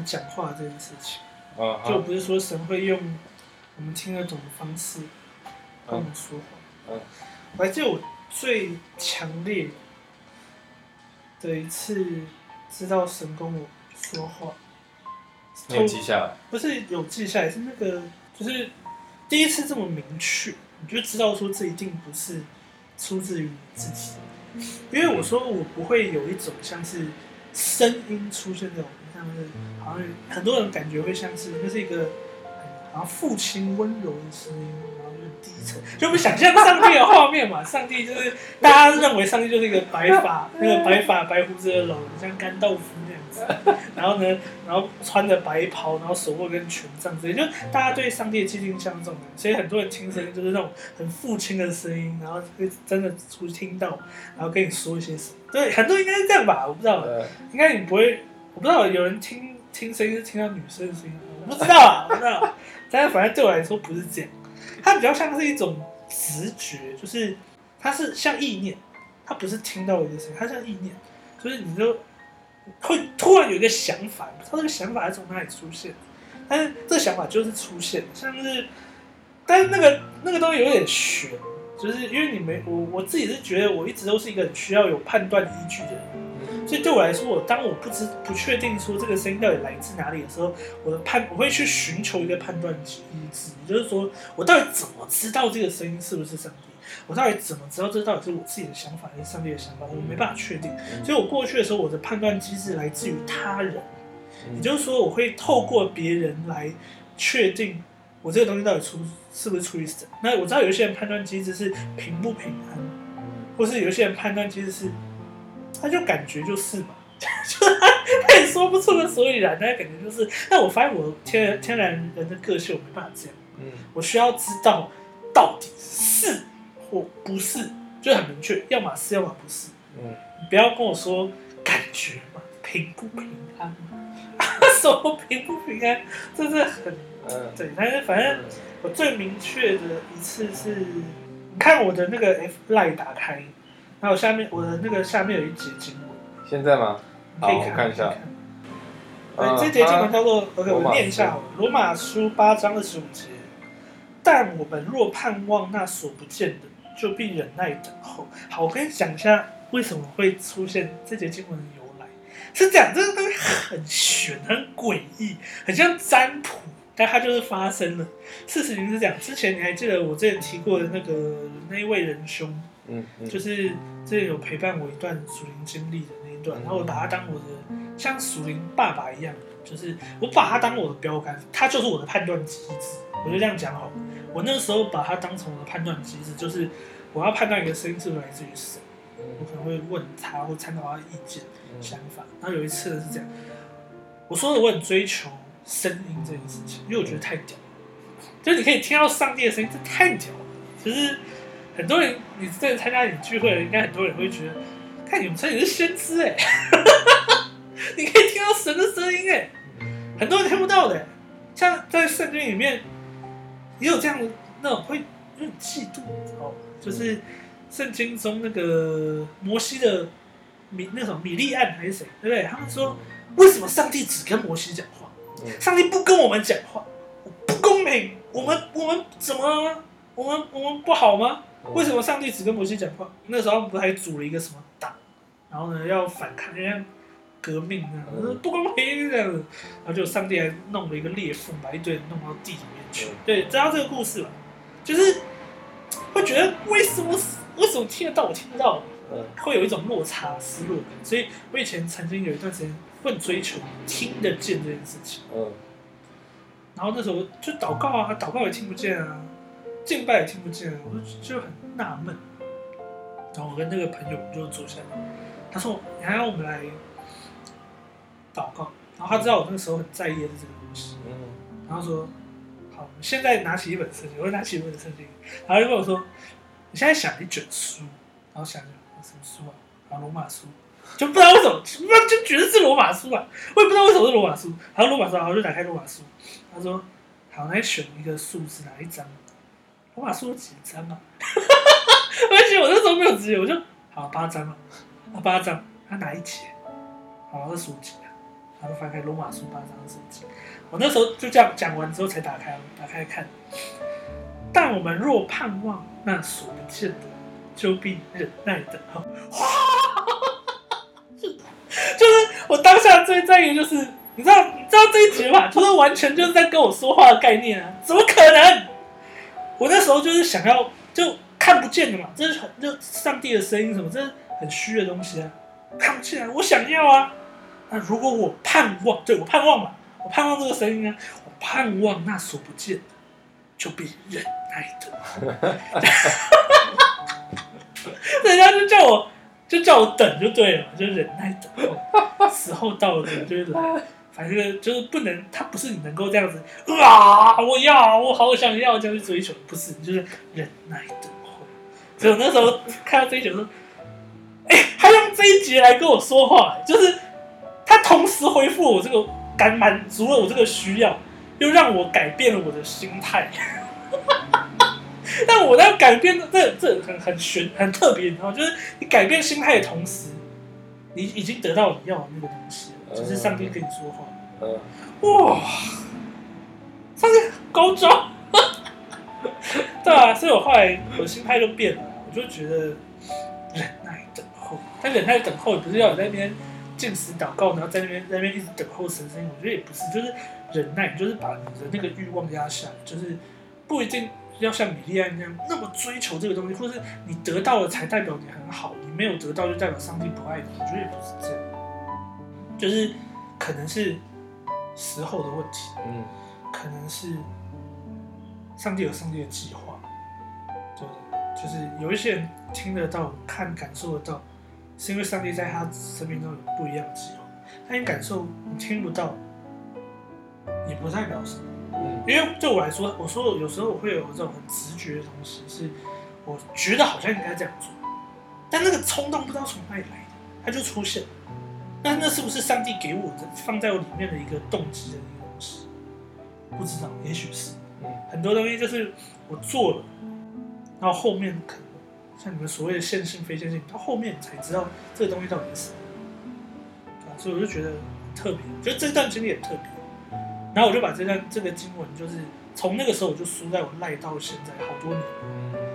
么讲话这件事情，就不是说神会用我们听得懂的方式跟我们说话。嗯。我还记得我最强烈的一次知道神跟我说话，你有记下来？不是有记下来，是那个就是第一次这么明确，你就知道说这一定不是出自于你自己，因为我说我不会有一种像是声音出现这种，像是好像很多人感觉会像是那是一个好像父亲温柔的声音，然后就是低沉，就我们想象上帝的画面嘛，上帝就是大家认为上帝就是一个白发那个白发白胡子的老人，像干豆腐子，然后呢，然后穿着白袍，然后手握根权杖之类，就大家对上帝的既定像这种人，所以很多人听声音就是那种很父亲的声音，然后会真的出去听到，然后跟你说一些什么，对，很多人应该是这样吧，我不知道，呃，应该你不会，我不知道有人听听声音是听到女生的声音，我不知道啊，我不知道。但是反正对我来说不是这样，它比较像是一种直觉，就是它是像意念，它不是听到一个声音，它像意念，就是你就会突然有一个想法，不知道这个想法是从哪里出现，但是这个想法就是出现，像是，但是那个那个东西有点悬，就是因为你没我我自己是觉得我一直都是一个需要有判断依据的人。所以对我来说，我当我不知不确定说这个声音到底来自哪里的时候，我的判我会去寻求一个判断机制，也就是说我到底怎么知道这个声音是不是上帝？我到底怎么知道这到底是我自己的想法还是上帝的想法？我没办法确定。所以我过去的时候，我的判断机制来自于他人，也就是说，我会透过别人来确定我这个东西到底出是不是出于神。那我知道有一些人判断机制是平不平安，或是有一些人判断机制是，他就感觉就是嘛，就他他也说不出个所以然，那感觉就是。但我发现我天天然人的个性，我没办法这样，嗯我需要知道到底是或不是，就很明确，要么是，要么不是。嗯你不要跟我说感觉嘛，平不平安嘛，什么平不平安，这是很嗯对。但是反正我最明确的一次是，你看我的那个 F line 打开，然后下面我的那个下面有一节经文，现在吗？你可以看看一下。对，呃这节经文叫做 OK，我念一下好了，罗马书八章二十五节。但我们若盼望那所不见的，就必忍耐等候。好，我跟你讲一下为什么会出现这节经文的由来。是这样，这个东西很玄、很诡异，很像占卜，但它就是发生了。事实就是这样，之前你还记得我之前提过的那个那一位仁兄，嗯嗯就是之前有陪伴我一段属灵经历的那一段，然后我把他当我的像属灵爸爸一样，就是我把他当我的标杆，他就是我的判断机制。我就这样讲好了，我那个时候把他当成我的判断机制，就是我要判断一个声音是不是来自于神，我可能会问他或参考他的意见、想法。然后有一次是这样，我说的我很追求声音这件事情，因为我觉得太屌，就你可以听到上帝的声音，这太屌了。其实很多人，你真的参加你聚会，应该很多人会觉得，看你们称你是先知哎、你可以听到神的声音哎、很多人听不到的、像在圣经里面也有这样的那种会有点嫉妒哦，就是圣经中那个摩西的米那种米利暗还是谁，对不对？他们说为什么上帝只跟摩西讲话，嗯上帝不跟我们讲话，不公平，我们我们怎么？我们我们不好吗？为什么上帝只跟摩西讲话？那时候不是还组了一个什么党，然后呢要反抗，要革命啊，嗯不公平这样子，然后就上帝还弄了一个裂缝，把一堆人弄到地里面去嗯。对，知道这个故事吧？就是会觉得为什么为什么听得到我听不到，嗯会有一种落差、失落感。所以我以前曾经有一段时间会追求听得见这件事情。嗯然后那时候就祷告啊，祷告也听不见啊，敬拜也听不见、啊，我就就很纳闷。然后我跟那个朋友就坐下来，他说：“你还要我们来祷告。”然后他知道我那个时候很在意的是这个东西，嗯然后说：“好，我们现在拿起一本圣经，我就拿起一本圣经，然后就跟我说：你现在想一卷书，然后想想什么书啊？然后罗马书，就不知道为什么，就觉得是罗马书啊，我也不知道为什么是罗马书。然后罗马书，然后我就打开罗马书，他说：好，来选一个数字哪一张？罗马书有几张啊？而且我那时候没有直觉，我就好八张啊，啊八张，他哪一节？好二十五节啊，然后翻开罗马书八章二十节。我那时候就这样讲完之后才打开，打开看。但我们若盼望那所不见的，就必忍耐等候。就是我当下最在意的就是，你知道，你知道这一节吧？就是完全就是在跟我说话的概念啊！怎么可能？我那时候就是想要就看不见的嘛，这是很就上帝的声音什么，这是很虚的东西啊，看不见啊！我想要啊！那如果我盼望，对我盼望嘛，我盼望这个声音啊，我盼望那所不见的，就必忍耐的。人家就叫我，就叫我等就对了，就忍耐等候，时候到了就是来，反正就是不能，他不是你能够这样子啊，我要，我好想要这样去追求，不是，你就是忍耐等候。所以我那时候看到这一节说，哎、他用这一集来跟我说话，就是他同时恢复了我这个感满足了我这个需要，又让我改变了我的心态。但我在改变的这这很很玄很特别，你知道吗？就是你改变心态的同时，你已经得到你要的那个东西了，就是上帝跟你说话。嗯，哇，上帝高招，对啊，所以我后来我心态就变了，我就觉得忍耐等候，但忍耐等候不是要你在那边进食祷告，然后在那边在那边一直等候神声音，我觉得也不是，就是忍耐，就是把你的那个欲望压下来，就是不一定要像米利安那样那么追求这个东西，或是你得到了才代表你很好，你没有得到就代表上帝不爱你，我觉得也不是这样，就是可能是时候的问题，嗯，可能是上帝有上帝的计划？就是有一些人听得到、看、感受得到，是因为上帝在他生命中有不一样的计划。但你感受你听不到，也不代表什么。因为对我来说，我说有时候我会有这种很直觉的东西，是我觉得好像应该这样做，但那个冲动不知道从哪里来的，它就出现了。那那是不是上帝给我的放在我里面的一个动机的一个东西？不知道，也许是。很多东西就是我做了，然后后面可能像你们所谓的线性非线性，到后面你才知道这个东西到底是什么。对所以我就觉得很特别，觉得这段经历很特别。然后我就把这段这个经文，就是从那个时候我就输在我赖到现在好多年。